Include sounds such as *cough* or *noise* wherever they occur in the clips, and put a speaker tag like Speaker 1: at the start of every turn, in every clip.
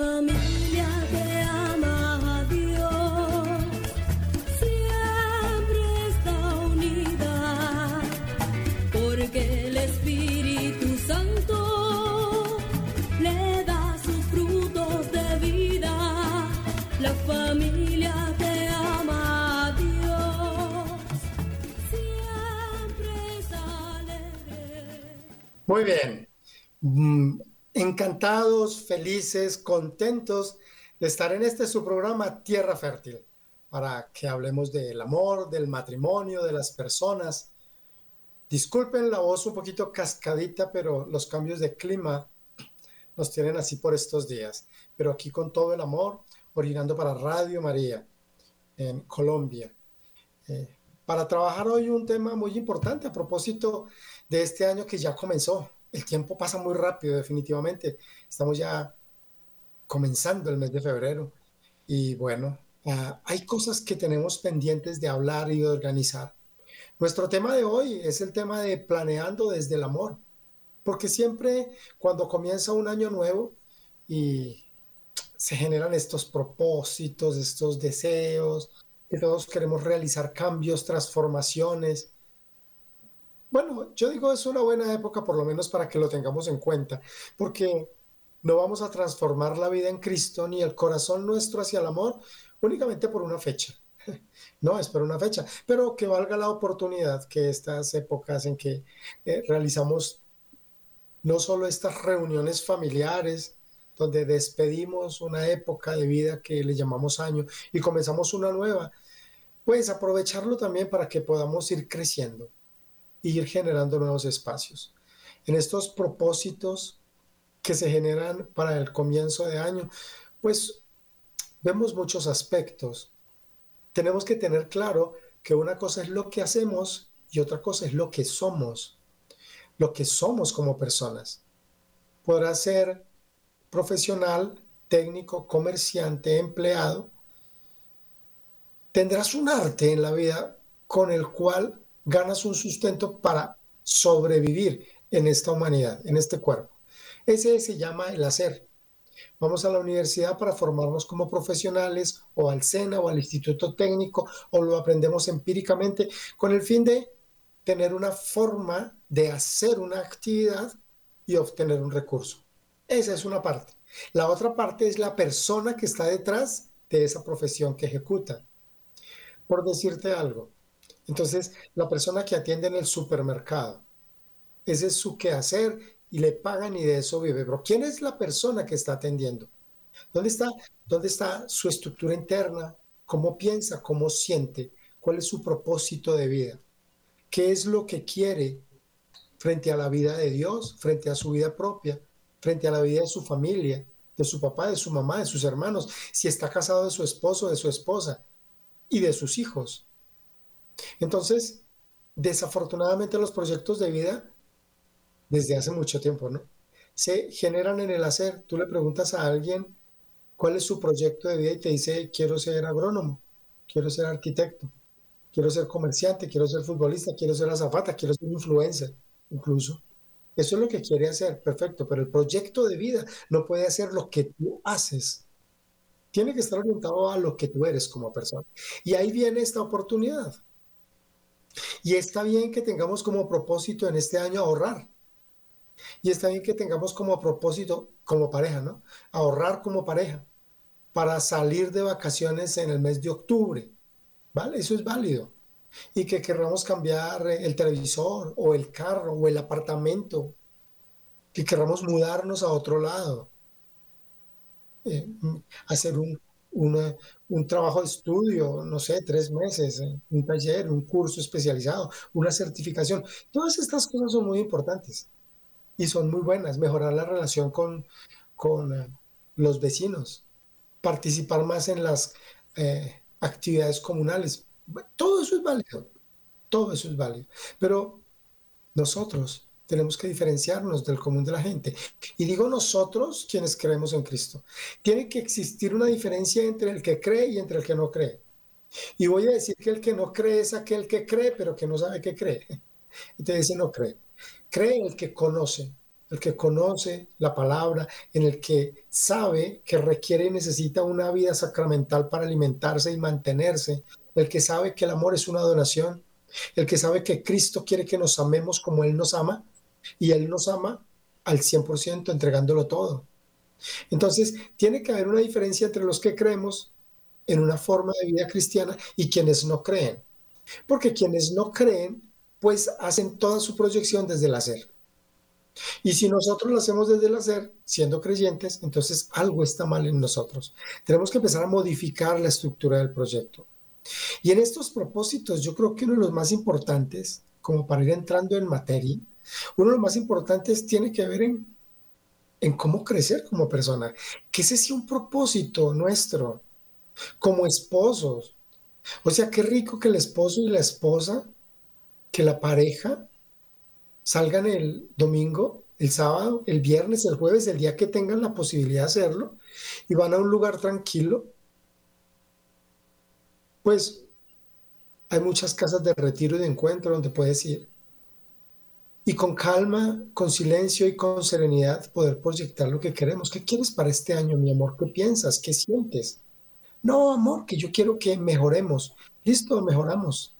Speaker 1: La familia
Speaker 2: encantados, felices, contentos de estar en este su programa Tierra Fértil, para que hablemos del amor, del matrimonio, de las personas. Disculpen la voz un poquito cascadita, pero los cambios de clima nos tienen así por estos días. Pero aquí con todo el amor, orinando para Radio María en Colombia. Eh, para trabajar hoy un tema muy importante a propósito de este año que ya comenzó, el tiempo pasa muy rápido, definitivamente. Estamos ya comenzando el mes de febrero y bueno, ah, hay cosas que tenemos pendientes de hablar y de organizar. Nuestro tema de hoy es el tema de planeando desde el amor, porque siempre cuando comienza un año nuevo y se generan estos propósitos, estos deseos, que todos queremos realizar cambios, transformaciones, bueno, yo digo es una buena época por lo menos para que lo tengamos en cuenta, porque no vamos a transformar la vida en Cristo ni el corazón nuestro hacia el amor únicamente por una fecha. *laughs* No, es por una fecha, pero que valga la oportunidad que estas épocas en que eh, realizamos no solo estas reuniones familiares, donde despedimos una época de vida que le llamamos año y comenzamos una nueva, pues aprovecharlo también para que podamos ir creciendo ir generando nuevos espacios. En estos propósitos que se generan para el comienzo de año, pues vemos muchos aspectos. Tenemos que tener claro que una cosa es lo que hacemos y otra cosa es lo que somos, lo que somos como personas. Podrá ser profesional, técnico, comerciante, empleado. Tendrás un arte en la vida con el cual ganas un sustento para sobrevivir en esta humanidad, en este cuerpo. Ese se llama el hacer. Vamos a la universidad para formarnos como profesionales o al SENA o al Instituto Técnico o lo aprendemos empíricamente con el fin de tener una forma de hacer una actividad y obtener un recurso. Esa es una parte. La otra parte es la persona que está detrás de esa profesión que ejecuta. Por decirte algo, entonces, la persona que atiende en el supermercado, ese es su quehacer y le pagan y de eso vive. Pero ¿quién es la persona que está atendiendo? ¿Dónde está, dónde está su estructura interna? ¿Cómo piensa? ¿Cómo siente? ¿Cuál es su propósito de vida? ¿Qué es lo que quiere frente a la vida de Dios, frente a su vida propia, frente a la vida de su familia, de su papá, de su mamá, de sus hermanos, si está casado de su esposo, de su esposa y de sus hijos? Entonces, desafortunadamente los proyectos de vida, desde hace mucho tiempo, ¿no? Se generan en el hacer. Tú le preguntas a alguien cuál es su proyecto de vida y te dice, quiero ser agrónomo, quiero ser arquitecto, quiero ser comerciante, quiero ser futbolista, quiero ser azafata, quiero ser influencer, incluso. Eso es lo que quiere hacer, perfecto, pero el proyecto de vida no puede hacer lo que tú haces. Tiene que estar orientado a lo que tú eres como persona. Y ahí viene esta oportunidad. Y está bien que tengamos como propósito en este año ahorrar. Y está bien que tengamos como propósito, como pareja, ¿no? Ahorrar como pareja para salir de vacaciones en el mes de octubre. ¿Vale? Eso es válido. Y que querramos cambiar el televisor o el carro o el apartamento. Que querramos mudarnos a otro lado. Eh, hacer un, un trabajo de estudio, no sé, tres meses, eh, un taller, un curso especializado, una certificación. Todas estas cosas son muy importantes y son muy buenas. Mejorar la relación con, con eh, los vecinos, participar más en las eh, actividades comunales. Todo eso es válido, todo eso es válido. Pero nosotros tenemos que diferenciarnos del común de la gente. Y digo nosotros quienes creemos en Cristo. Tiene que existir una diferencia entre el que cree y entre el que no cree. Y voy a decir que el que no cree es aquel que cree, pero que no sabe que cree. Entonces no cree. Cree el que conoce. el que conoce la palabra, en el que sabe que requiere y necesita una vida sacramental para alimentarse y mantenerse, el que sabe que el amor es una donación, el que sabe que Cristo quiere que nos amemos como Él nos ama, y Él nos ama al 100% entregándolo todo. Entonces, tiene que haber una diferencia entre los que creemos en una forma de vida cristiana y quienes no creen. Porque quienes no creen, pues hacen toda su proyección desde el hacer. Y si nosotros lo hacemos desde el hacer, siendo creyentes, entonces algo está mal en nosotros. Tenemos que empezar a modificar la estructura del proyecto. Y en estos propósitos, yo creo que uno de los más importantes, como para ir entrando en materia, uno de los más importantes tiene que ver en, cómo crecer como persona. Que ese sea un propósito nuestro, como esposos. O sea, qué rico que el esposo y la esposa, que la pareja, salgan el domingo, el sábado, el viernes, el jueves, el día que tengan la posibilidad de hacerlo, y van a un lugar tranquilo, pues hay muchas casas de retiro y de encuentro donde puedes ir. Y con calma, con silencio y con serenidad poder proyectar lo que queremos. ¿Qué quieres para este año, mi amor? ¿Qué piensas? ¿Qué sientes? No, amor, que yo quiero que mejoremos. Listo, mejoramos.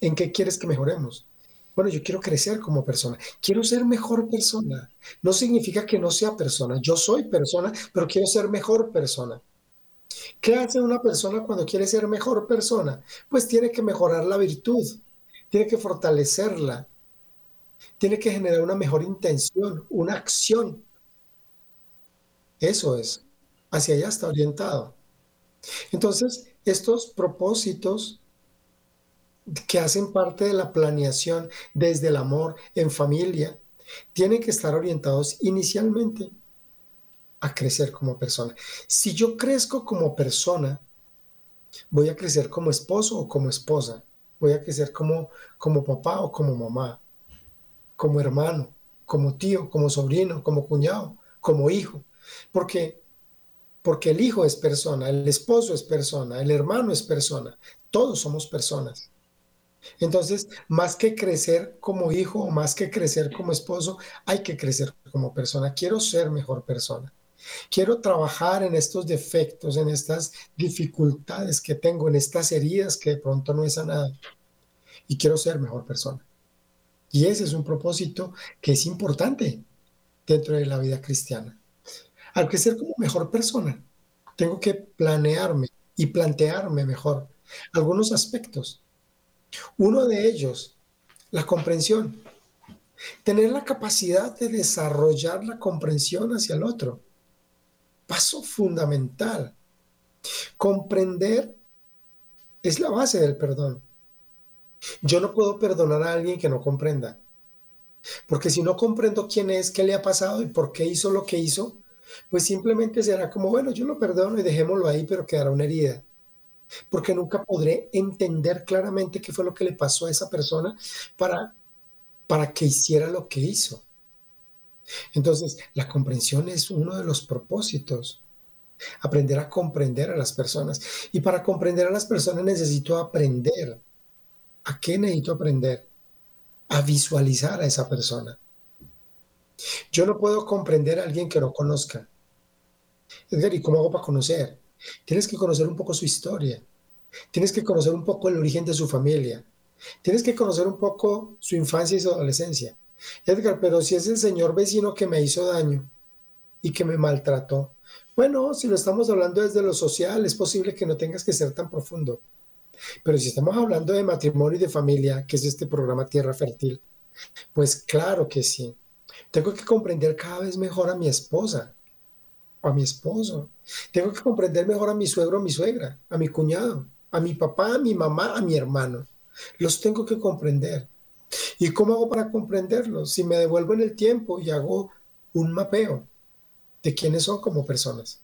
Speaker 2: ¿En qué quieres que mejoremos? Bueno, yo quiero crecer como persona. Quiero ser mejor persona. No significa que no sea persona. Yo soy persona, pero quiero ser mejor persona. ¿Qué hace una persona cuando quiere ser mejor persona? Pues tiene que mejorar la virtud, tiene que fortalecerla, tiene que generar una mejor intención, una acción. Eso es, hacia allá está orientado. Entonces, estos propósitos que hacen parte de la planeación desde el amor en familia, tienen que estar orientados inicialmente a crecer como persona. Si yo crezco como persona, voy a crecer como esposo o como esposa, voy a crecer como, como papá o como mamá, como hermano, como tío, como sobrino, como cuñado, como hijo, porque porque el hijo es persona, el esposo es persona, el hermano es persona, todos somos personas. Entonces, más que crecer como hijo o más que crecer como esposo, hay que crecer como persona. Quiero ser mejor persona. Quiero trabajar en estos defectos, en estas dificultades que tengo, en estas heridas que de pronto no he sanado. Y quiero ser mejor persona. Y ese es un propósito que es importante dentro de la vida cristiana. Al crecer como mejor persona, tengo que planearme y plantearme mejor algunos aspectos uno de ellos, la comprensión. Tener la capacidad de desarrollar la comprensión hacia el otro. Paso fundamental. Comprender es la base del perdón. Yo no puedo perdonar a alguien que no comprenda. Porque si no comprendo quién es, qué le ha pasado y por qué hizo lo que hizo, pues simplemente será como, bueno, yo lo perdono y dejémoslo ahí, pero quedará una herida porque nunca podré entender claramente qué fue lo que le pasó a esa persona para, para que hiciera lo que hizo. Entonces, la comprensión es uno de los propósitos. Aprender a comprender a las personas. Y para comprender a las personas necesito aprender. ¿A qué necesito aprender? A visualizar a esa persona. Yo no puedo comprender a alguien que no conozca. Edgar, ¿y cómo hago para conocer? Tienes que conocer un poco su historia. Tienes que conocer un poco el origen de su familia. Tienes que conocer un poco su infancia y su adolescencia. Edgar, pero si es el señor vecino que me hizo daño y que me maltrató. Bueno, si lo estamos hablando desde lo social, es posible que no tengas que ser tan profundo. Pero si estamos hablando de matrimonio y de familia, que es este programa Tierra Fértil, pues claro que sí. Tengo que comprender cada vez mejor a mi esposa, a mi esposo. Tengo que comprender mejor a mi suegro, a mi suegra, a mi cuñado, a mi papá, a mi mamá, a mi hermano. Los tengo que comprender. ¿Y cómo hago para comprenderlos? Si me devuelvo en el tiempo y hago un mapeo de quiénes son como personas.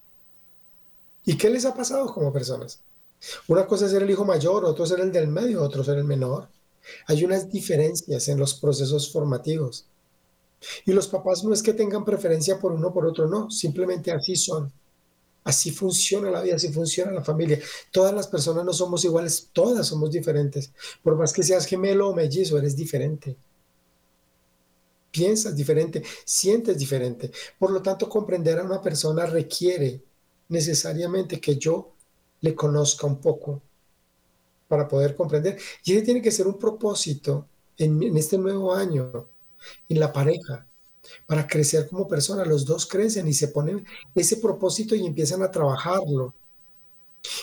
Speaker 2: ¿Y qué les ha pasado como personas? Una cosa es ser el hijo mayor, otro ser el del medio, otro ser el menor. Hay unas diferencias en los procesos formativos. Y los papás no es que tengan preferencia por uno o por otro, no, simplemente así son. Así funciona la vida, así funciona la familia. Todas las personas no somos iguales, todas somos diferentes. Por más que seas gemelo o mellizo, eres diferente. piensas diferente, sientes diferente. Por lo tanto, comprender a una persona requiere necesariamente que yo le conozca un poco para poder comprender. Y ese tiene que ser un propósito en, este nuevo año, en la pareja, para crecer como persona. Los dos crecen y se ponen ese propósito y empiezan a trabajarlo.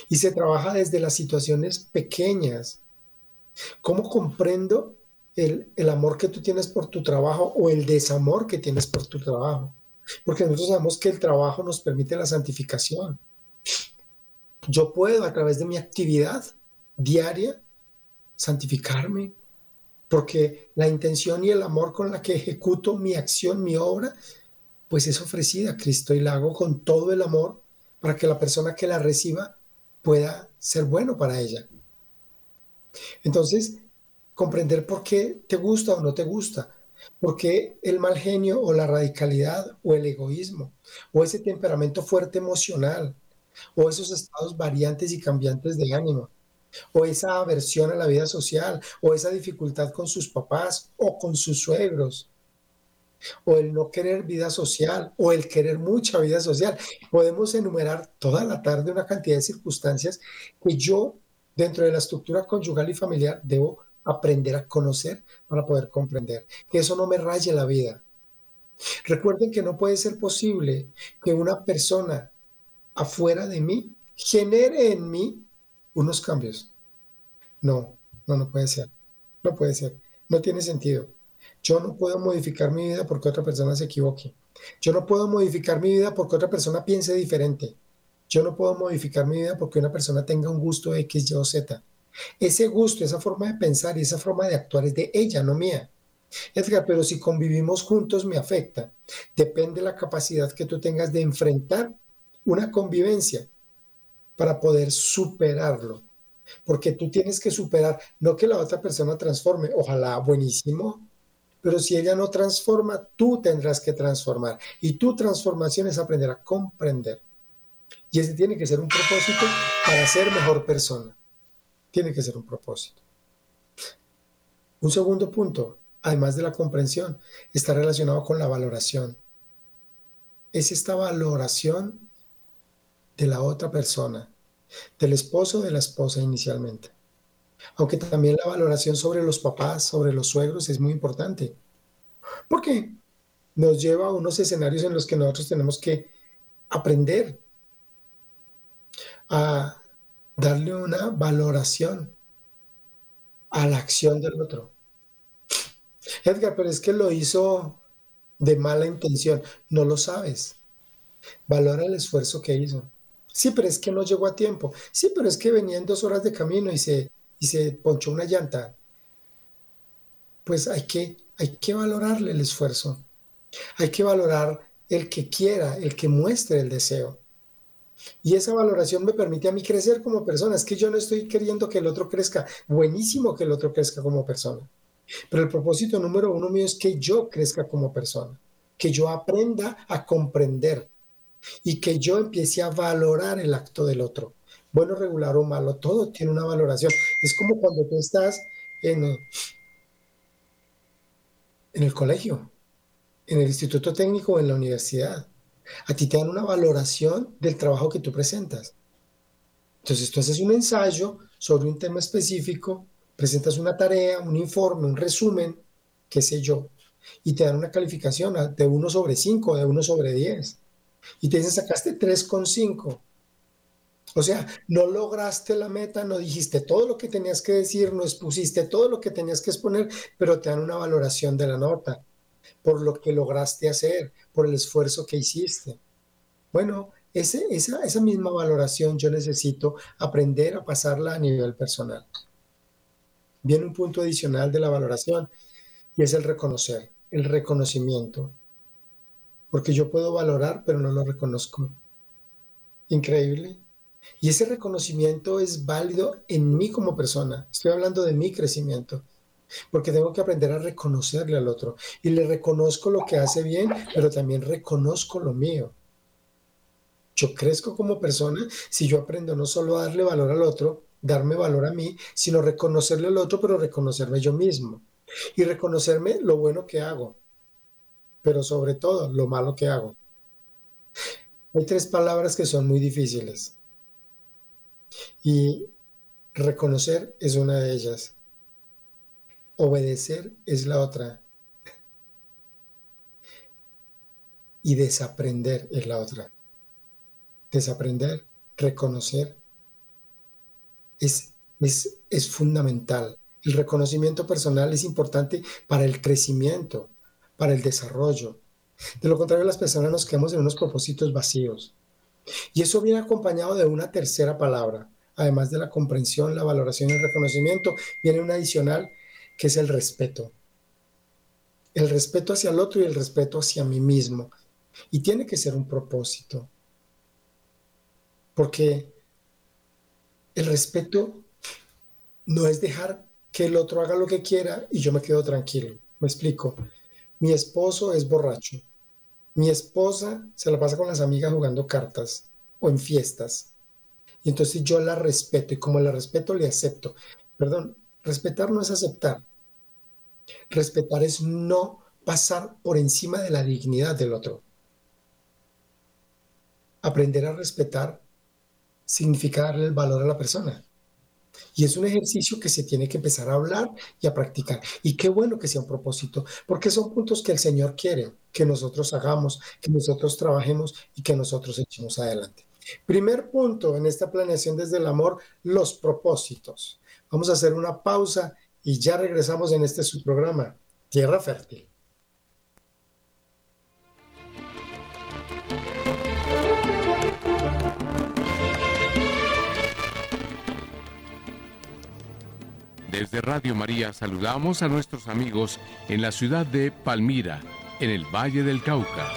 Speaker 2: Y se trabaja desde las situaciones pequeñas. ¿Cómo comprendo el, el, amor que tú tienes por tu trabajo o el desamor que tienes por tu trabajo? Porque nosotros sabemos que el trabajo nos permite la santificación. Yo puedo a través de mi actividad diaria santificarme, porque la intención y el amor con la que ejecuto mi acción, mi obra, pues es ofrecida a Cristo y la hago con todo el amor para que la persona que la reciba pueda ser bueno para ella. Entonces, comprender por qué te gusta o no te gusta, por qué el mal genio o la radicalidad o el egoísmo o ese temperamento fuerte emocional o esos estados variantes y cambiantes de ánimo o esa aversión a la vida social, o esa dificultad con sus papás o con sus suegros, o el no querer vida social, o el querer mucha vida social. Podemos enumerar toda la tarde una cantidad de circunstancias que yo, dentro de la estructura conyugal y familiar, debo aprender a conocer para poder comprender. Que eso no me raye la vida. Recuerden que no puede ser posible que una persona afuera de mí genere en mí unos cambios. No, no, no puede ser. No puede ser. No tiene sentido. Yo no puedo modificar mi vida porque otra persona se equivoque. Yo no puedo modificar mi vida porque otra persona piense diferente. Yo no puedo modificar mi vida porque una persona tenga un gusto X, Y o Z. Ese gusto, esa forma de pensar y esa forma de actuar es de ella, no mía. Edgar, pero si convivimos juntos me afecta. Depende de la capacidad que tú tengas de enfrentar una convivencia para poder superarlo. Porque tú tienes que superar, no que la otra persona transforme, ojalá buenísimo, pero si ella no transforma, tú tendrás que transformar. Y tu transformación es aprender a comprender. Y ese tiene que ser un propósito para ser mejor persona. Tiene que ser un propósito. Un segundo punto, además de la comprensión, está relacionado con la valoración. Es esta valoración de la otra persona, del esposo o de la esposa inicialmente. Aunque también la valoración sobre los papás, sobre los suegros es muy importante. Porque nos lleva a unos escenarios en los que nosotros tenemos que aprender a darle una valoración a la acción del otro. Edgar, pero es que lo hizo de mala intención. No lo sabes. Valora el esfuerzo que hizo. Sí, pero es que no llegó a tiempo. Sí, pero es que venía en dos horas de camino y se, y se ponchó una llanta. Pues hay que, hay que valorarle el esfuerzo. Hay que valorar el que quiera, el que muestre el deseo. Y esa valoración me permite a mí crecer como persona. Es que yo no estoy queriendo que el otro crezca. Buenísimo que el otro crezca como persona. Pero el propósito número uno mío es que yo crezca como persona. Que yo aprenda a comprender y que yo empiece a valorar el acto del otro. Bueno, regular o malo, todo tiene una valoración. Es como cuando tú estás en, en el colegio, en el instituto técnico o en la universidad. A ti te dan una valoración del trabajo que tú presentas. Entonces tú haces un ensayo sobre un tema específico, presentas una tarea, un informe, un resumen, qué sé yo, y te dan una calificación de 1 sobre 5, de 1 sobre 10 y te dicen sacaste 3,5. O sea, no lograste la meta, no dijiste todo lo que tenías que decir, no expusiste todo lo que tenías que exponer, pero te dan una valoración de la nota por lo que lograste hacer, por el esfuerzo que hiciste. Bueno, ese, esa, esa misma valoración yo necesito aprender a pasarla a nivel personal. Viene un punto adicional de la valoración y es el reconocer, el reconocimiento porque yo puedo valorar, pero no lo reconozco. Increíble. Y ese reconocimiento es válido en mí como persona. Estoy hablando de mi crecimiento, porque tengo que aprender a reconocerle al otro. Y le reconozco lo que hace bien, pero también reconozco lo mío. Yo crezco como persona si yo aprendo no solo a darle valor al otro, darme valor a mí, sino reconocerle al otro, pero reconocerme yo mismo. Y reconocerme lo bueno que hago, pero sobre todo lo malo que hago. Hay tres palabras que son muy difíciles y reconocer es una de ellas. Obedecer es la otra. Y desaprender es la otra. Desaprender, reconocer, es, es, es fundamental. El reconocimiento personal es importante para el crecimiento, para el desarrollo. De lo contrario, las personas nos quedamos en unos propósitos vacíos. Y eso viene acompañado de una tercera palabra. Además de la comprensión, la valoración y el reconocimiento, viene una adicional que es el respeto. El respeto hacia el otro y el respeto hacia mí mismo. Y tiene que ser un propósito. Porque el respeto no es dejar que el otro haga lo que quiera y yo me quedo tranquilo. Me explico. Mi esposo es borracho. Mi esposa se la pasa con las amigas jugando cartas o en fiestas. Y entonces yo la respeto y como la respeto le acepto. Perdón, respetar no es aceptar. Respetar es no pasar por encima de la dignidad del otro. Aprender a respetar significa darle el valor a la persona. Y es un ejercicio que se tiene que empezar a hablar y a practicar. Y qué bueno que sea un propósito, porque son puntos que el Señor quiere que nosotros hagamos, que nosotros trabajemos y que nosotros echemos adelante. Primer punto en esta planeación desde el amor, los propósitos. Vamos a hacer una pausa y ya regresamos en este su programa, Tierra Fértil.
Speaker 3: Desde Radio María saludamos a nuestros amigos en la ciudad de Palmira, en el Valle del Cauca.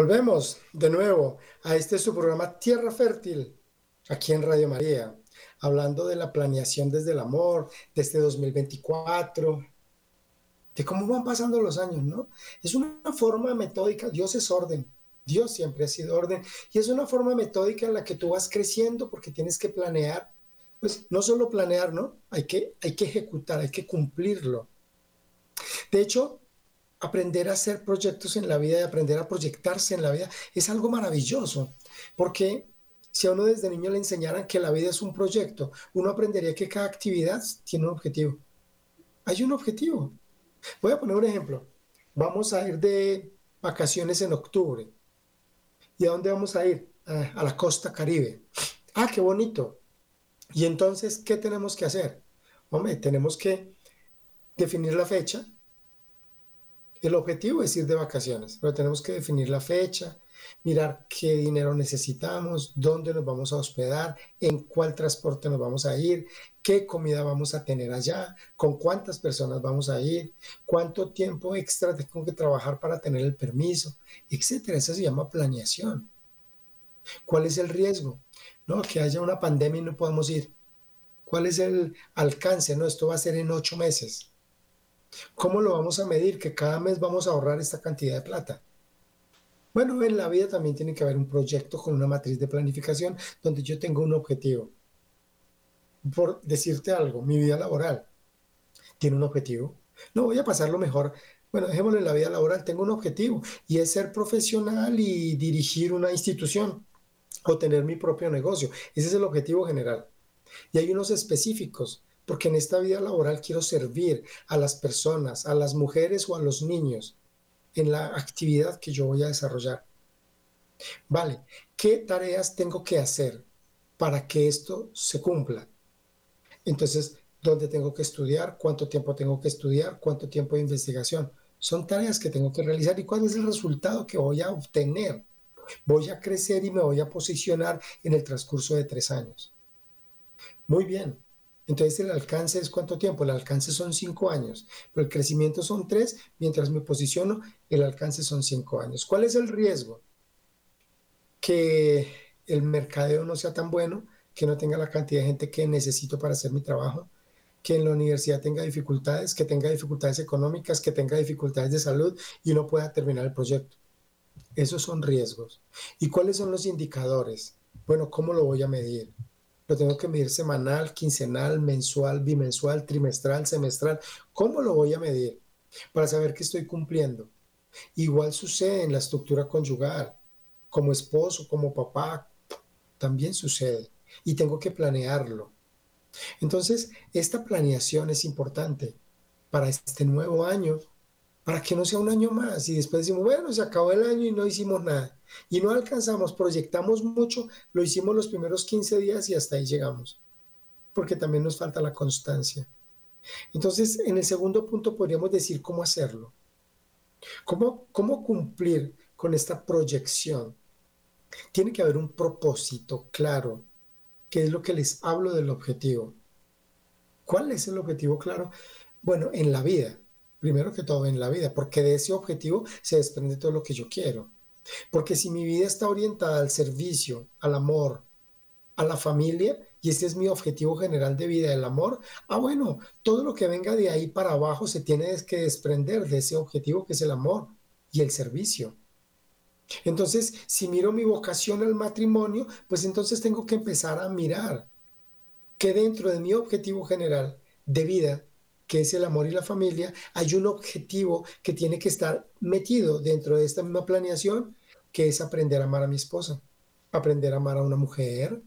Speaker 2: Volvemos de nuevo a este su programa Tierra Fértil, aquí en Radio María, hablando de la planeación desde el amor, de este 2024, de cómo van pasando los años, ¿no? Es una forma metódica, Dios es orden, Dios siempre ha sido orden, y es una forma metódica en la que tú vas creciendo porque tienes que planear, pues no solo planear, ¿no? Hay que, hay que ejecutar, hay que cumplirlo. De hecho, aprender a hacer proyectos en la vida y aprender a proyectarse en la vida es algo maravilloso, porque si a uno desde niño le enseñaran que la vida es un proyecto, uno aprendería que cada actividad tiene un objetivo. Hay un objetivo. Voy a poner un ejemplo. Vamos a ir de vacaciones en octubre. ¿Y a dónde vamos a ir? A, la costa caribe. Ah, qué bonito. Y entonces, ¿qué tenemos que hacer? Hombre, tenemos que definir la fecha, el objetivo es ir de vacaciones, pero tenemos que definir la fecha, mirar qué dinero necesitamos, dónde nos vamos a hospedar, en cuál transporte nos vamos a ir, qué comida vamos a tener allá, con cuántas personas vamos a ir, cuánto tiempo extra tengo que trabajar para tener el permiso, etcétera. Eso se llama planeación. ¿Cuál es el riesgo? No, que haya una pandemia y no podemos ir. ¿Cuál es el alcance? No, esto va a ser en ocho meses. ¿Cómo lo vamos a medir? Que cada mes vamos a ahorrar esta cantidad de plata. Bueno, en la vida también tiene que haber un proyecto con una matriz de planificación donde yo tengo un objetivo. Por decirte algo, mi vida laboral tiene un objetivo. No voy a pasarlo mejor. Bueno, dejémoslo en la vida laboral. Tengo un objetivo y es ser profesional y dirigir una institución o tener mi propio negocio. Ese es el objetivo general. Y hay unos específicos porque en esta vida laboral quiero servir a las personas, a las mujeres o a los niños en la actividad que yo voy a desarrollar. Vale, ¿qué tareas tengo que hacer para que esto se cumpla? Entonces, ¿dónde tengo que estudiar? ¿Cuánto tiempo tengo que estudiar? ¿Cuánto tiempo de investigación? Son tareas que tengo que realizar y cuál es el resultado que voy a obtener. Voy a crecer y me voy a posicionar en el transcurso de tres años. Muy bien, entonces el alcance es cuánto tiempo? El alcance son cinco años, pero el crecimiento son tres, mientras me posiciono, el alcance son cinco años. ¿Cuál es el riesgo? Que el mercadeo no sea tan bueno, que no tenga la cantidad de gente que necesito para hacer mi trabajo, que en la universidad tenga dificultades, que tenga dificultades económicas, que tenga dificultades de salud y no pueda terminar el proyecto. Esos son riesgos. ¿Y cuáles son los indicadores? Bueno, ¿cómo lo voy a medir? Lo tengo que medir semanal, quincenal, mensual, bimensual, trimestral, semestral. ¿Cómo lo voy a medir? Para saber que estoy cumpliendo. Igual sucede en la estructura conyugal. Como esposo, como papá, también sucede. Y tengo que planearlo. Entonces, esta planeación es importante para este nuevo año, para que no sea un año más y después decimos, bueno, se acabó el año y no hicimos nada. Y no alcanzamos, proyectamos mucho, lo hicimos los primeros 15 días y hasta ahí llegamos, porque también nos falta la constancia. Entonces, en el segundo punto podríamos decir cómo hacerlo. ¿Cómo, cómo cumplir con esta proyección? Tiene que haber un propósito claro, que es lo que les hablo del objetivo. ¿Cuál es el objetivo claro? Bueno, en la vida, primero que todo en la vida, porque de ese objetivo se desprende todo lo que yo quiero. Porque si mi vida está orientada al servicio, al amor, a la familia, y ese es mi objetivo general de vida, el amor, ah, bueno, todo lo que venga de ahí para abajo se tiene que desprender de ese objetivo que es el amor y el servicio. Entonces, si miro mi vocación al matrimonio, pues entonces tengo que empezar a mirar que dentro de mi objetivo general de vida, que es el amor y la familia, hay un objetivo que tiene que estar metido dentro de esta misma planeación, que es aprender a amar a mi esposa, aprender a amar a una mujer.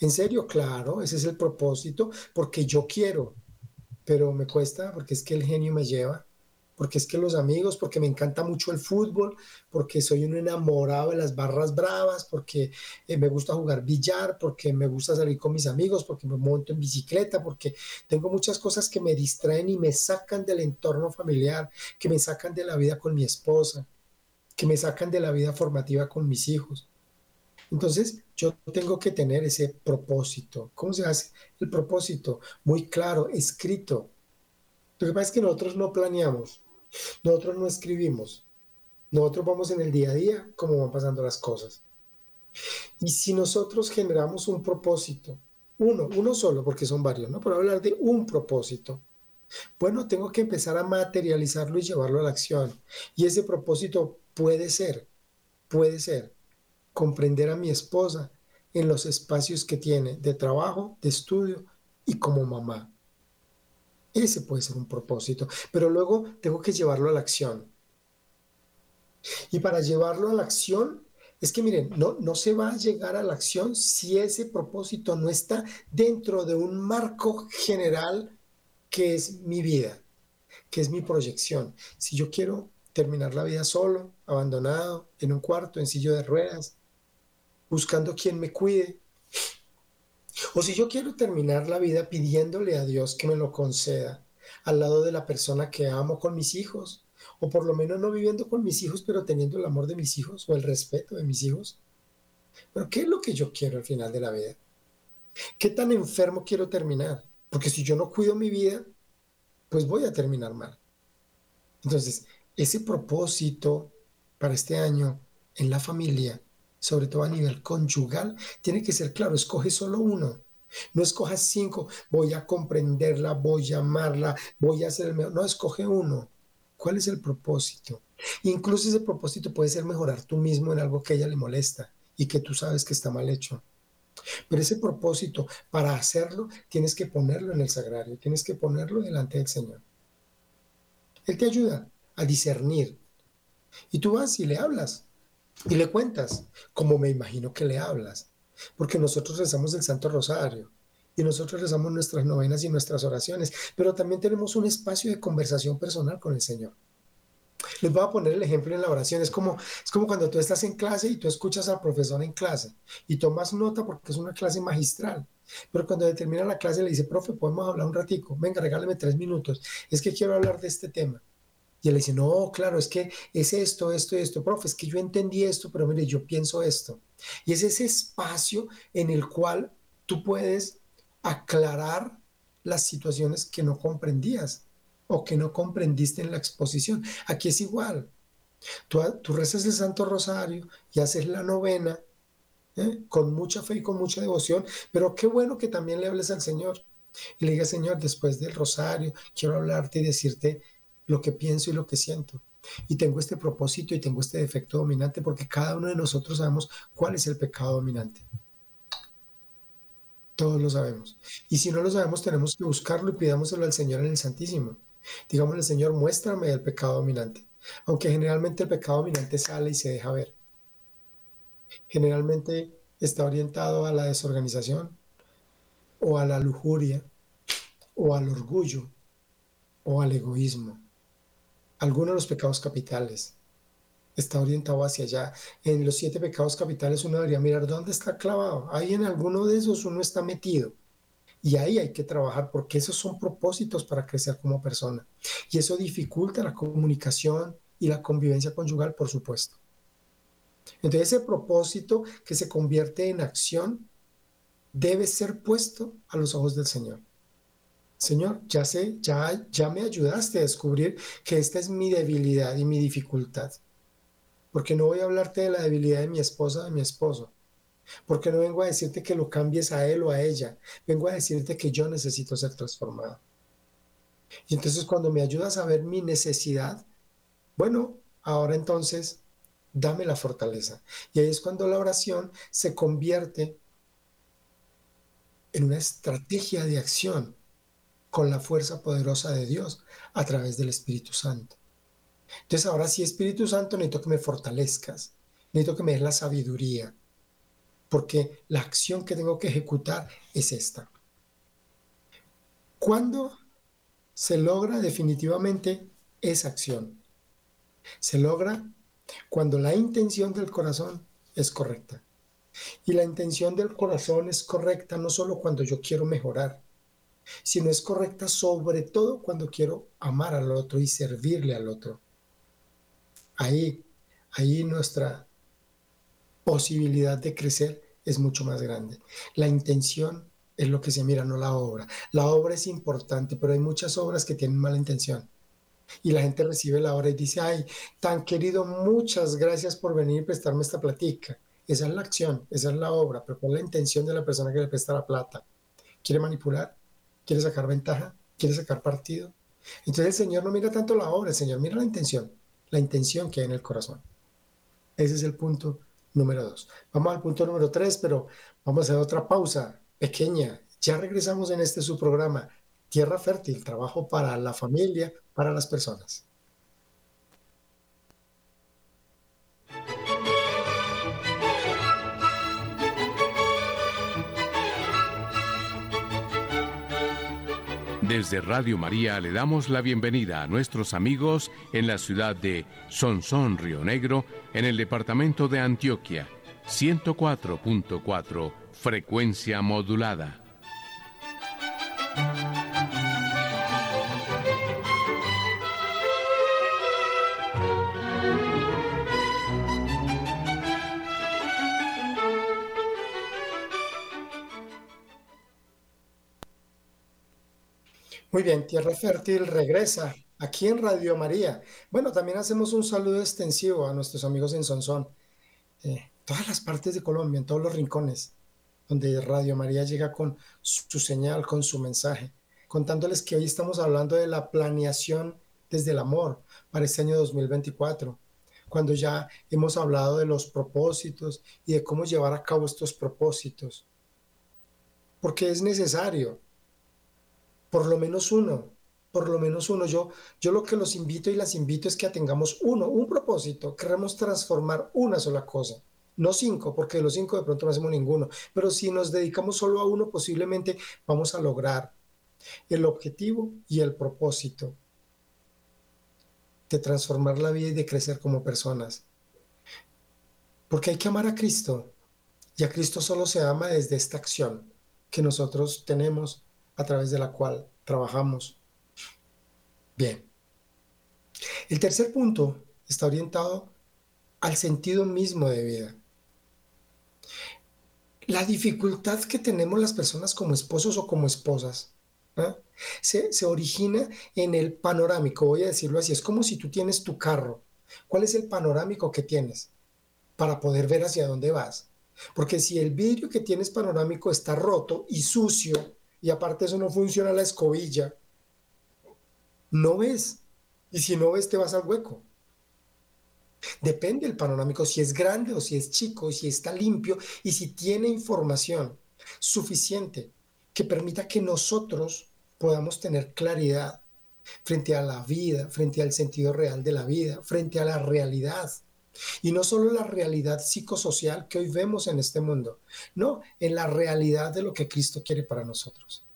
Speaker 2: En serio, claro, ese es el propósito, porque yo quiero, pero me cuesta, porque es que el genio me lleva porque es que los amigos, porque me encanta mucho el fútbol, porque soy un enamorado de las barras bravas, porque eh, me gusta jugar billar, porque me gusta salir con mis amigos, porque me monto en bicicleta, porque tengo muchas cosas que me distraen y me sacan del entorno familiar, que me sacan de la vida con mi esposa, que me sacan de la vida formativa con mis hijos. Entonces, yo tengo que tener ese propósito. ¿Cómo se hace? El propósito muy claro, escrito. Lo que pasa es que nosotros no planeamos. Nosotros no escribimos. Nosotros vamos en el día a día como van pasando las cosas. Y si nosotros generamos un propósito, uno, uno solo, porque son varios, ¿no? Hablar de un propósito, bueno, tengo que empezar a materializarlo y llevarlo a la acción. Y ese propósito puede ser, puede ser comprender a mi esposa en los espacios que tiene de trabajo, de estudio y como mamá. Ese puede ser un propósito, pero luego tengo que llevarlo a la acción. Y para llevarlo a la acción, es que miren, no, no se va a llegar a la acción si ese propósito no está dentro de un marco general que es mi vida, que es mi proyección. Si yo quiero terminar la vida solo, abandonado, en un cuarto, en silla de ruedas, buscando quien me cuide, o si yo quiero terminar la vida pidiéndole a Dios que me lo conceda al lado de la persona que amo con mis hijos, o por lo menos no viviendo con mis hijos, pero teniendo el amor de mis hijos o el respeto de mis hijos. Pero ¿qué es lo que yo quiero al final de la vida? ¿Qué tan enfermo quiero terminar? Porque si yo no cuido mi vida, pues voy a terminar mal. Entonces, ese propósito para este año en la familia sobre todo a nivel conyugal, tiene que ser claro, escoge solo uno. No escojas cinco, voy a comprenderla, voy a amarla, voy a hacer el mejor. No, escoge uno. ¿Cuál es el propósito? Incluso ese propósito puede ser mejorar tú mismo en algo que a ella le molesta y que tú sabes que está mal hecho. Pero ese propósito, para hacerlo, tienes que ponerlo en el sagrario, tienes que ponerlo delante del Señor. Él te ayuda a discernir. Y tú vas y le hablas. Y le cuentas, como me imagino que le hablas, porque nosotros rezamos el Santo Rosario y nosotros rezamos nuestras novenas y nuestras oraciones, pero también tenemos un espacio de conversación personal con el Señor. Les voy a poner el ejemplo en la oración. Es como, es como cuando tú estás en clase y tú escuchas al profesor en clase y tomas nota porque es una clase magistral. Pero cuando termina la clase le dice, profe, podemos hablar un ratico. Venga, regáleme tres minutos. Es que quiero hablar de este tema. Y él dice, no, claro, es que es esto, esto, esto, profe, es que yo entendí esto, pero mire, yo pienso esto. Y es ese espacio en el cual tú puedes aclarar las situaciones que no comprendías o que no comprendiste en la exposición. Aquí es igual. Tú, tú rezas el Santo Rosario y haces la novena ¿eh? con mucha fe y con mucha devoción, pero qué bueno que también le hables al Señor y le digas, Señor, después del rosario, quiero hablarte y decirte lo que pienso y lo que siento. Y tengo este propósito y tengo este defecto dominante porque cada uno de nosotros sabemos cuál es el pecado dominante. Todos lo sabemos. Y si no lo sabemos, tenemos que buscarlo y pidámoselo al Señor en el Santísimo. Digámosle, Señor, muéstrame el pecado dominante. Aunque generalmente el pecado dominante sale y se deja ver. Generalmente está orientado a la desorganización o a la lujuria o al orgullo o al egoísmo. Algunos de los pecados capitales está orientado hacia allá. En los siete pecados capitales uno debería mirar dónde está clavado. Ahí en alguno de esos uno está metido. Y ahí hay que trabajar porque esos son propósitos para crecer como persona. Y eso dificulta la comunicación y la convivencia conyugal, por supuesto. Entonces ese propósito que se convierte en acción debe ser puesto a los ojos del Señor. Señor, ya sé, ya, ya me ayudaste a descubrir que esta es mi debilidad y mi dificultad. Porque no voy a hablarte de la debilidad de mi esposa de mi esposo. Porque no vengo a decirte que lo cambies a él o a ella. Vengo a decirte que yo necesito ser transformado. Y entonces cuando me ayudas a ver mi necesidad, bueno, ahora entonces dame la fortaleza. Y ahí es cuando la oración se convierte en una estrategia de acción con la fuerza poderosa de Dios a través del Espíritu Santo. Entonces ahora sí, Espíritu Santo, necesito que me fortalezcas, necesito que me des la sabiduría, porque la acción que tengo que ejecutar es esta. ¿Cuándo se logra definitivamente esa acción? Se logra cuando la intención del corazón es correcta. Y la intención del corazón es correcta no solo cuando yo quiero mejorar, sino es correcta sobre todo cuando quiero amar al otro y servirle al otro. Ahí, ahí nuestra posibilidad de crecer es mucho más grande. La intención es lo que se mira, no la obra. La obra es importante, pero hay muchas obras que tienen mala intención. Y la gente recibe la obra y dice, ay, tan querido, muchas gracias por venir y prestarme esta platica. Esa es la acción, esa es la obra, pero con la intención de la persona que le presta la plata? ¿Quiere manipular? ¿Quiere sacar ventaja? ¿Quiere sacar partido? Entonces el Señor no mira tanto la obra, el Señor mira la intención, la intención que hay en el corazón. Ese es el punto número dos. Vamos al punto número tres, pero vamos a hacer otra pausa pequeña. Ya regresamos en este su programa, Tierra Fértil, trabajo para la familia, para las personas.
Speaker 3: Desde Radio María le damos la bienvenida a nuestros amigos en la ciudad de Sonsón, Río Negro, en el departamento de Antioquia. 104.4 Frecuencia modulada.
Speaker 2: Muy bien, Tierra Fértil regresa aquí en Radio María. Bueno, también hacemos un saludo extensivo a nuestros amigos en Sonsón, eh, todas las partes de Colombia, en todos los rincones, donde Radio María llega con su señal, con su mensaje, contándoles que hoy estamos hablando de la planeación desde el amor para este año 2024, cuando ya hemos hablado de los propósitos y de cómo llevar a cabo estos propósitos. Porque es necesario, por lo menos uno, por lo menos uno. Yo, yo lo que los invito y las invito es que tengamos uno, un propósito. Queremos transformar una sola cosa, no cinco, porque de los cinco de pronto no hacemos ninguno. Pero si nos dedicamos solo a uno, posiblemente vamos a lograr el objetivo y el propósito de transformar la vida y de crecer como personas. Porque hay que amar a Cristo. Y a Cristo solo se ama desde esta acción que nosotros tenemos a través de la cual trabajamos. Bien. El tercer punto está orientado al sentido mismo de vida. La dificultad que tenemos las personas como esposos o como esposas ¿eh? se, se origina en el panorámico, voy a decirlo así, es como si tú tienes tu carro. ¿Cuál es el panorámico que tienes para poder ver hacia dónde vas? Porque si el vidrio que tienes panorámico está roto y sucio, y aparte eso no funciona la escobilla, no ves. Y si no ves, te vas al hueco. Depende el panorámico, si es grande o si es chico, si está limpio y si tiene información suficiente que permita que nosotros podamos tener claridad frente a la vida, frente al sentido real de la vida, frente a la realidad. Y no solo la realidad psicosocial que hoy vemos en este mundo, no, en la realidad de lo que Cristo quiere para nosotros.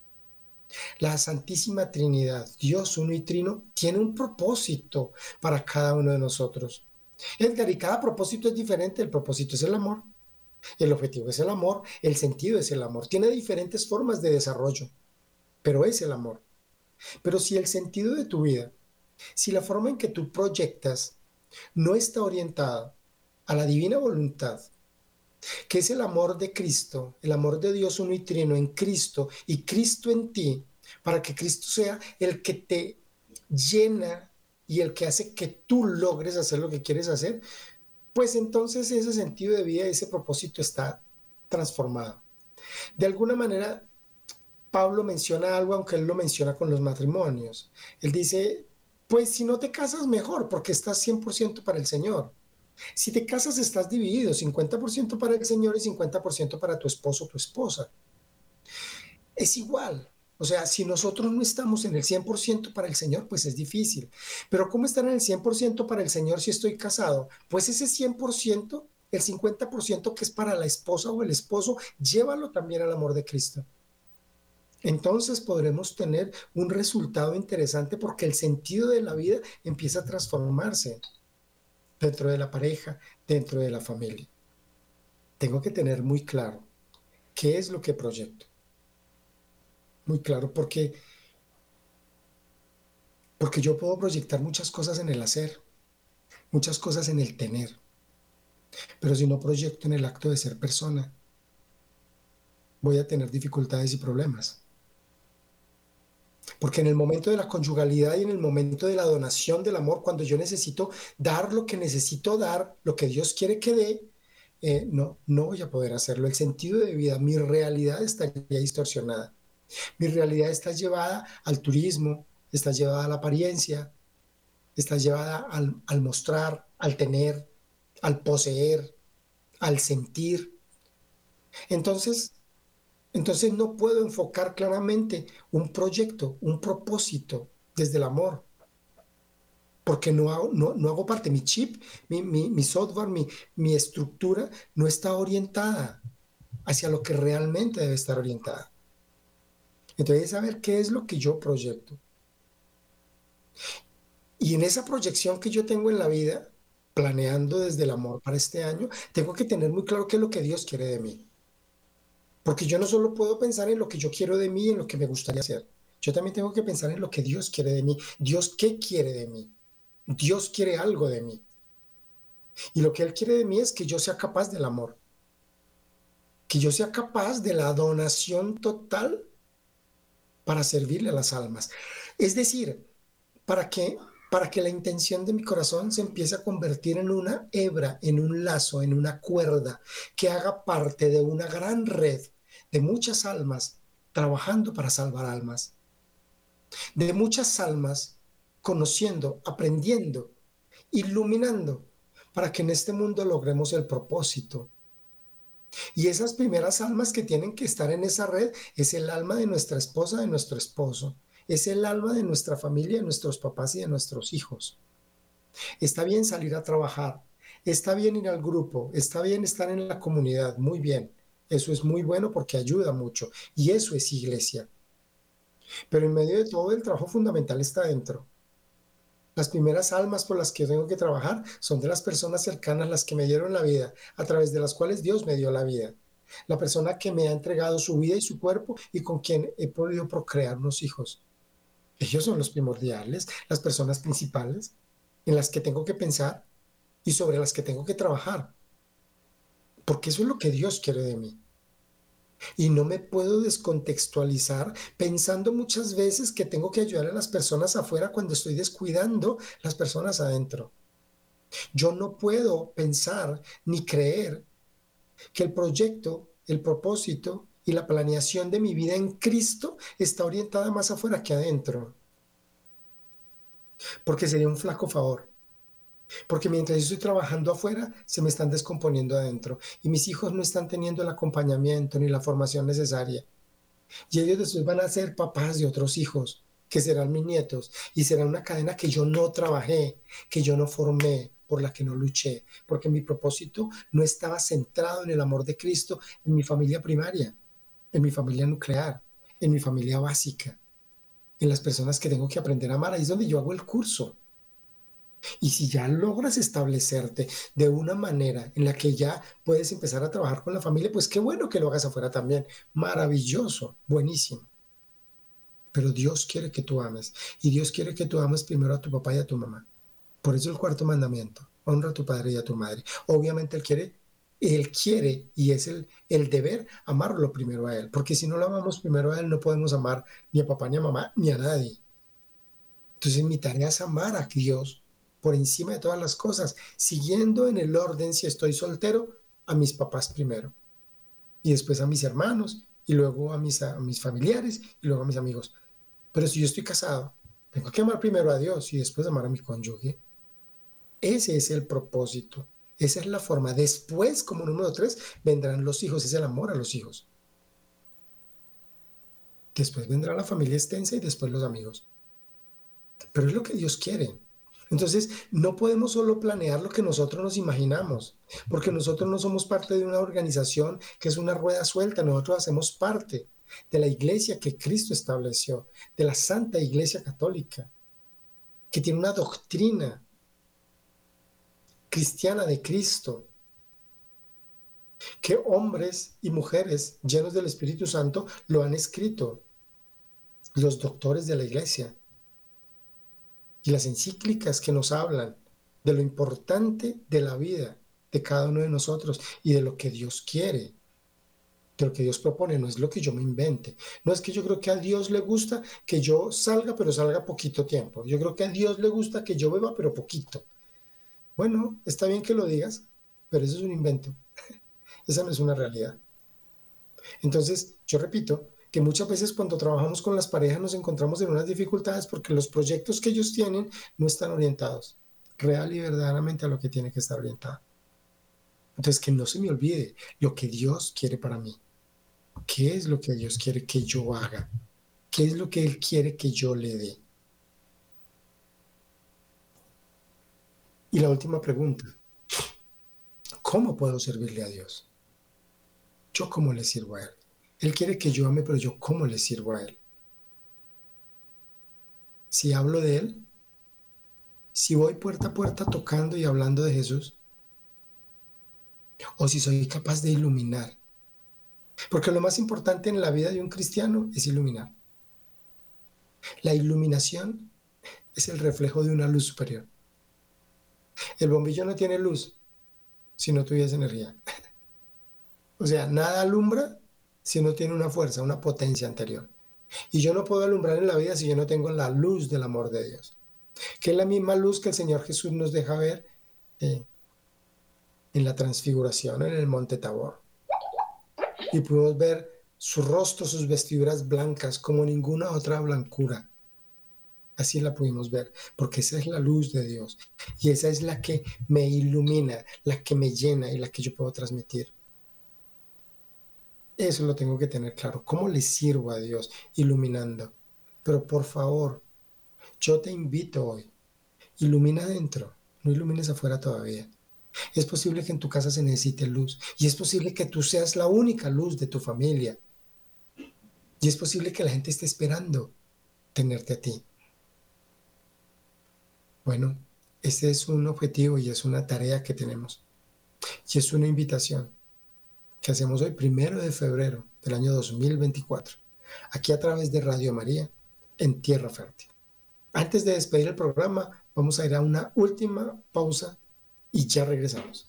Speaker 2: La Santísima Trinidad, Dios uno y trino, tiene un propósito para cada uno de nosotros. Edgar, y cada propósito es diferente. El propósito es el amor. El objetivo es el amor. El sentido es el amor. Tiene diferentes formas de desarrollo, pero es el amor. Pero si el sentido de tu vida, si la forma en que tú proyectas no está orientada a la divina voluntad, que es el amor de Cristo, el amor de Dios uno y trino en Cristo y Cristo en ti, para que Cristo sea el que te llena y el que hace que tú logres hacer lo que quieres hacer, pues entonces ese sentido de vida, ese propósito está transformado. De alguna manera, Pablo menciona algo, aunque él lo menciona con los matrimonios. Él dice, pues si no te casas mejor, porque estás 100% para el Señor. Si te casas estás dividido, 50% para el Señor y 50% para tu esposo o tu esposa. Es igual, o sea, si nosotros no estamos en el 100% para el Señor, pues es difícil. Pero ¿cómo estar en el 100% para el Señor si estoy casado? Pues ese 100%, el 50% que es para la esposa o el esposo, llévalo también al amor de Cristo. Entonces podremos tener un resultado interesante porque el sentido de la vida empieza a transformarse dentro de la pareja, dentro de la familia. Tengo que tener muy claro qué es lo que proyecto muy claro porque, porque yo puedo proyectar muchas cosas en el hacer, muchas cosas en el tener, pero si no proyecto en el acto de ser persona, voy a tener dificultades y problemas. Porque en el momento de la conyugalidad y en el momento de la donación del amor, cuando yo necesito dar lo que necesito dar, lo que Dios quiere que dé, eh, no, no voy a poder hacerlo. El sentido de vida, mi realidad estaría distorsionada. Mi realidad está llevada al turismo, está llevada a la apariencia, está llevada al, mostrar, al tener, al poseer, al sentir. Entonces, entonces no puedo enfocar claramente un proyecto, un propósito desde el amor. Porque no hago, no, hago parte, mi chip, mi, software, mi, mi estructura no está orientada hacia lo que realmente debe estar orientada. Entonces, saber qué es lo que yo proyecto. Y en esa proyección que yo tengo en la vida, planeando desde el amor para este año, tengo que tener muy claro qué es lo que Dios quiere de mí. Porque yo no solo puedo pensar en lo que yo quiero de mí, en lo que me gustaría hacer. Yo también tengo que pensar en lo que Dios quiere de mí. Dios, ¿qué quiere de mí? Dios quiere algo de mí. Y lo que Él quiere de mí es que yo sea capaz del amor. Que yo sea capaz de la donación total para servirle a las almas. Es decir, para que, para que la intención de mi corazón se empiece a convertir en una hebra, en un lazo, en una cuerda, que haga parte de una gran red de muchas almas trabajando para salvar almas. De muchas almas conociendo, aprendiendo, iluminando, para que en este mundo logremos el propósito y esas primeras almas que tienen que estar en esa red es el alma de nuestra esposa, de nuestro esposo, es el alma de nuestra familia, de nuestros papás y de nuestros hijos. Está bien salir a trabajar, está bien ir al grupo, está bien estar en la comunidad, muy bien. Eso es muy bueno porque ayuda mucho y eso es iglesia. Pero en medio de todo el trabajo fundamental está dentro. Las primeras almas por las que tengo que trabajar son de las personas cercanas, las que me dieron la vida, a través de las cuales Dios me dio la vida. La persona que me ha entregado su vida y su cuerpo y con quien he podido procrear unos hijos. Ellos son los primordiales, las personas principales en las que tengo que pensar y sobre las que tengo que trabajar. Porque eso es lo que Dios quiere de mí. Y no me puedo descontextualizar pensando muchas veces que tengo que ayudar a las personas afuera cuando estoy descuidando las personas adentro. Yo no puedo pensar ni creer que el proyecto, el propósito y la planeación de mi vida en Cristo está orientada más afuera que adentro. Porque sería un flaco favor. Porque mientras yo estoy trabajando afuera, se me están descomponiendo adentro. Y mis hijos no están teniendo el acompañamiento ni la formación necesaria. Y ellos después van a ser papás de otros hijos, que serán mis nietos. Y será una cadena que yo no trabajé, que yo no formé, por la que no luché. Porque mi propósito no estaba centrado en el amor de Cristo en mi familia primaria, en mi familia nuclear, en mi familia básica, en las personas que tengo que aprender a amar. Ahí es donde yo hago el curso. Y si ya logras establecerte de una manera en la que ya puedes empezar a trabajar con la familia, pues qué bueno que lo hagas afuera también. Maravilloso, buenísimo. Pero Dios quiere que tú ames. Y Dios quiere que tú ames primero a tu papá y a tu mamá. Por eso el cuarto mandamiento, honra a tu padre y a tu madre. Obviamente Él quiere, Él quiere y es el, el deber amarlo primero a Él. Porque si no lo amamos primero a Él, no podemos amar ni a papá, ni a mamá, ni a nadie. Entonces mi tarea es amar a Dios por encima de todas las cosas, siguiendo en el orden, si estoy soltero, a mis papás primero, y después a mis hermanos, y luego a mis, a mis familiares, y luego a mis amigos. Pero si yo estoy casado, tengo que amar primero a Dios y después amar a mi cónyuge. Ese es el propósito. Esa es la forma. Después, como número tres, vendrán los hijos. Es el amor a los hijos. Después vendrá la familia extensa y después los amigos. Pero es lo que Dios quiere. Entonces, no podemos solo planear lo que nosotros nos imaginamos, porque nosotros no somos parte de una organización que es una rueda suelta, nosotros hacemos parte de la iglesia que Cristo estableció, de la Santa Iglesia Católica, que tiene una doctrina cristiana de Cristo, que hombres y mujeres llenos del Espíritu Santo lo han escrito, los doctores de la iglesia y las encíclicas que nos hablan de lo importante de la vida de cada uno de nosotros y de lo que Dios quiere, de lo que Dios propone, no es lo que yo me invente. No es que yo creo que a Dios le gusta que yo salga, pero salga poquito tiempo. Yo creo que a Dios le gusta que yo beba, pero poquito. Bueno, está bien que lo digas, pero eso es un invento. *laughs* Esa no es una realidad. Entonces, yo repito, que muchas veces cuando trabajamos con las parejas nos encontramos en unas dificultades porque los proyectos que ellos tienen no están orientados real y verdaderamente a lo que tiene que estar orientado. Entonces, que no se me olvide lo que Dios quiere para mí. ¿Qué es lo que Dios quiere que yo haga? ¿Qué es lo que Él quiere que yo le dé? Y la última pregunta, ¿cómo puedo servirle a Dios? ¿Yo cómo le sirvo a Él? Él quiere que yo ame, pero yo cómo le sirvo a Él. Si hablo de Él, si voy puerta a puerta tocando y hablando de Jesús, o si soy capaz de iluminar. Porque lo más importante en la vida de un cristiano es iluminar. La iluminación es el reflejo de una luz superior. El bombillo no tiene luz si no tuviese energía. O sea, nada alumbra si no tiene una fuerza, una potencia anterior. Y yo no puedo alumbrar en la vida si yo no tengo la luz del amor de Dios, que es la misma luz que el Señor Jesús nos deja ver eh, en la transfiguración en el monte Tabor. Y pudimos ver su rostro, sus vestiduras blancas como ninguna otra blancura. Así la pudimos ver, porque esa es la luz de Dios. Y esa es la que me ilumina, la que me llena y la que yo puedo transmitir. Eso lo tengo que tener claro. ¿Cómo le sirvo a Dios? Iluminando. Pero por favor, yo te invito hoy. Ilumina adentro, no ilumines afuera todavía. Es posible que en tu casa se necesite luz y es posible que tú seas la única luz de tu familia. Y es posible que la gente esté esperando tenerte a ti. Bueno, este es un objetivo y es una tarea que tenemos. Y es una invitación que hacemos hoy, primero de febrero del año 2024, aquí a través de Radio María, en Tierra Fértil. Antes de despedir el programa, vamos a ir a una última pausa y ya regresamos.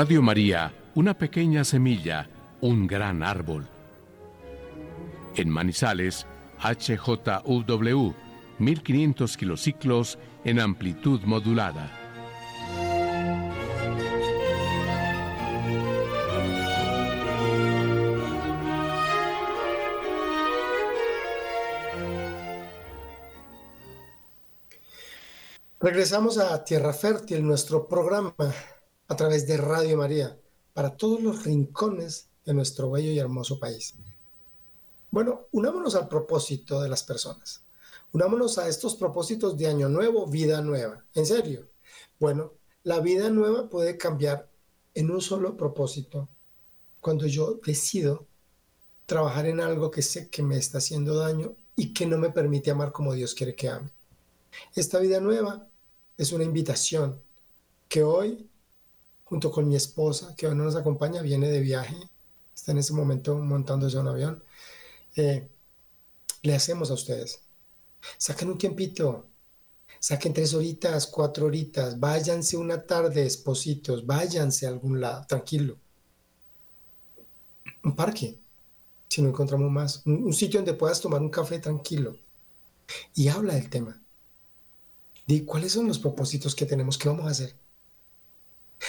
Speaker 3: Radio María, una pequeña semilla, un gran árbol. En Manizales, HJUW, 1500 kilociclos en amplitud modulada.
Speaker 2: Regresamos a Tierra Fértil, nuestro programa a través de Radio María, para todos los rincones de nuestro bello y hermoso país. Bueno, unámonos al propósito de las personas. Unámonos a estos propósitos de año nuevo, vida nueva. En serio. Bueno, la vida nueva puede cambiar en un solo propósito cuando yo decido trabajar en algo que sé que me está haciendo daño y que no me permite amar como Dios quiere que ame. Esta vida nueva es una invitación que hoy, junto con mi esposa, que hoy no nos acompaña, viene de viaje, está en ese momento montándose un avión, eh, le hacemos a ustedes. Saquen un tiempito, saquen tres horitas, cuatro horitas, váyanse una tarde, espositos, váyanse a algún lado, tranquilo. Un parque, si no encontramos más, un, un sitio donde puedas tomar un café tranquilo y habla del tema cuáles son los propósitos que tenemos, qué vamos a hacer.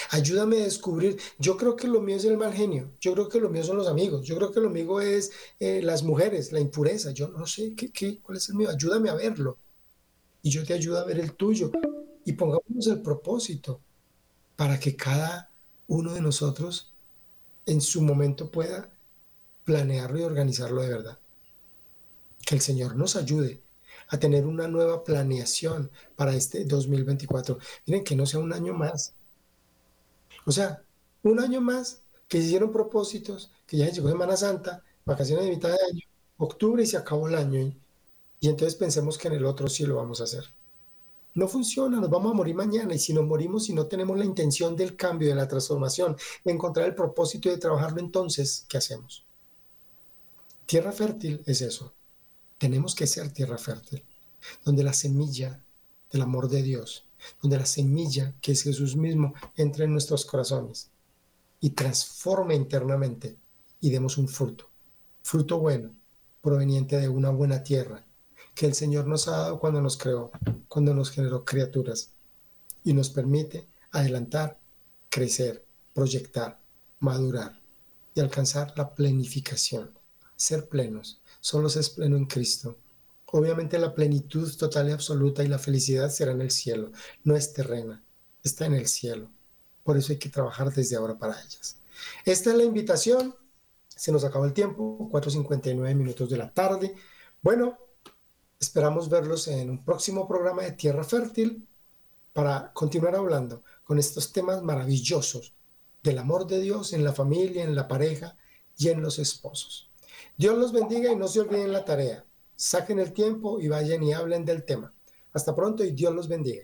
Speaker 2: Ayúdame a descubrir, yo creo que lo mío es el mal genio, yo creo que lo mío son los amigos, yo creo que lo mío es eh, las mujeres, la impureza, yo no sé ¿qué, qué, cuál es el mío, ayúdame a verlo y yo te ayudo a ver el tuyo y pongamos el propósito para que cada uno de nosotros en su momento pueda planearlo y organizarlo de verdad. Que el Señor nos ayude a tener una nueva planeación para este 2024. Miren, que no sea un año más. O sea, un año más que hicieron propósitos, que ya llegó Semana Santa, vacaciones de mitad de año, octubre y se acabó el año. Y, y entonces pensemos que en el otro sí lo vamos a hacer. No funciona, nos vamos a morir mañana y si nos morimos y no tenemos la intención del cambio, de la transformación, de encontrar el propósito y de trabajarlo, entonces, ¿qué hacemos? Tierra fértil es eso. Tenemos que ser tierra fértil, donde la semilla del amor de Dios, donde la semilla que es Jesús mismo entre en nuestros corazones y transforme internamente y demos un fruto, fruto bueno, proveniente de una buena tierra que el Señor nos ha dado cuando nos creó, cuando nos generó criaturas y nos permite adelantar, crecer, proyectar, madurar y alcanzar la plenificación, ser plenos. Solo se es pleno en Cristo. Obviamente la plenitud total y absoluta y la felicidad será en el cielo, no es terrena, está en el cielo. Por eso hay que trabajar desde ahora para ellas. Esta es la invitación. Se nos acabó el tiempo, 4.59 minutos de la tarde. Bueno, esperamos verlos en un próximo programa de Tierra Fértil para continuar hablando con estos temas maravillosos del amor de Dios en la familia, en la pareja y en los esposos. Dios los bendiga y no se olviden la tarea. Saquen el tiempo y vayan y hablen del tema. Hasta pronto y Dios los bendiga.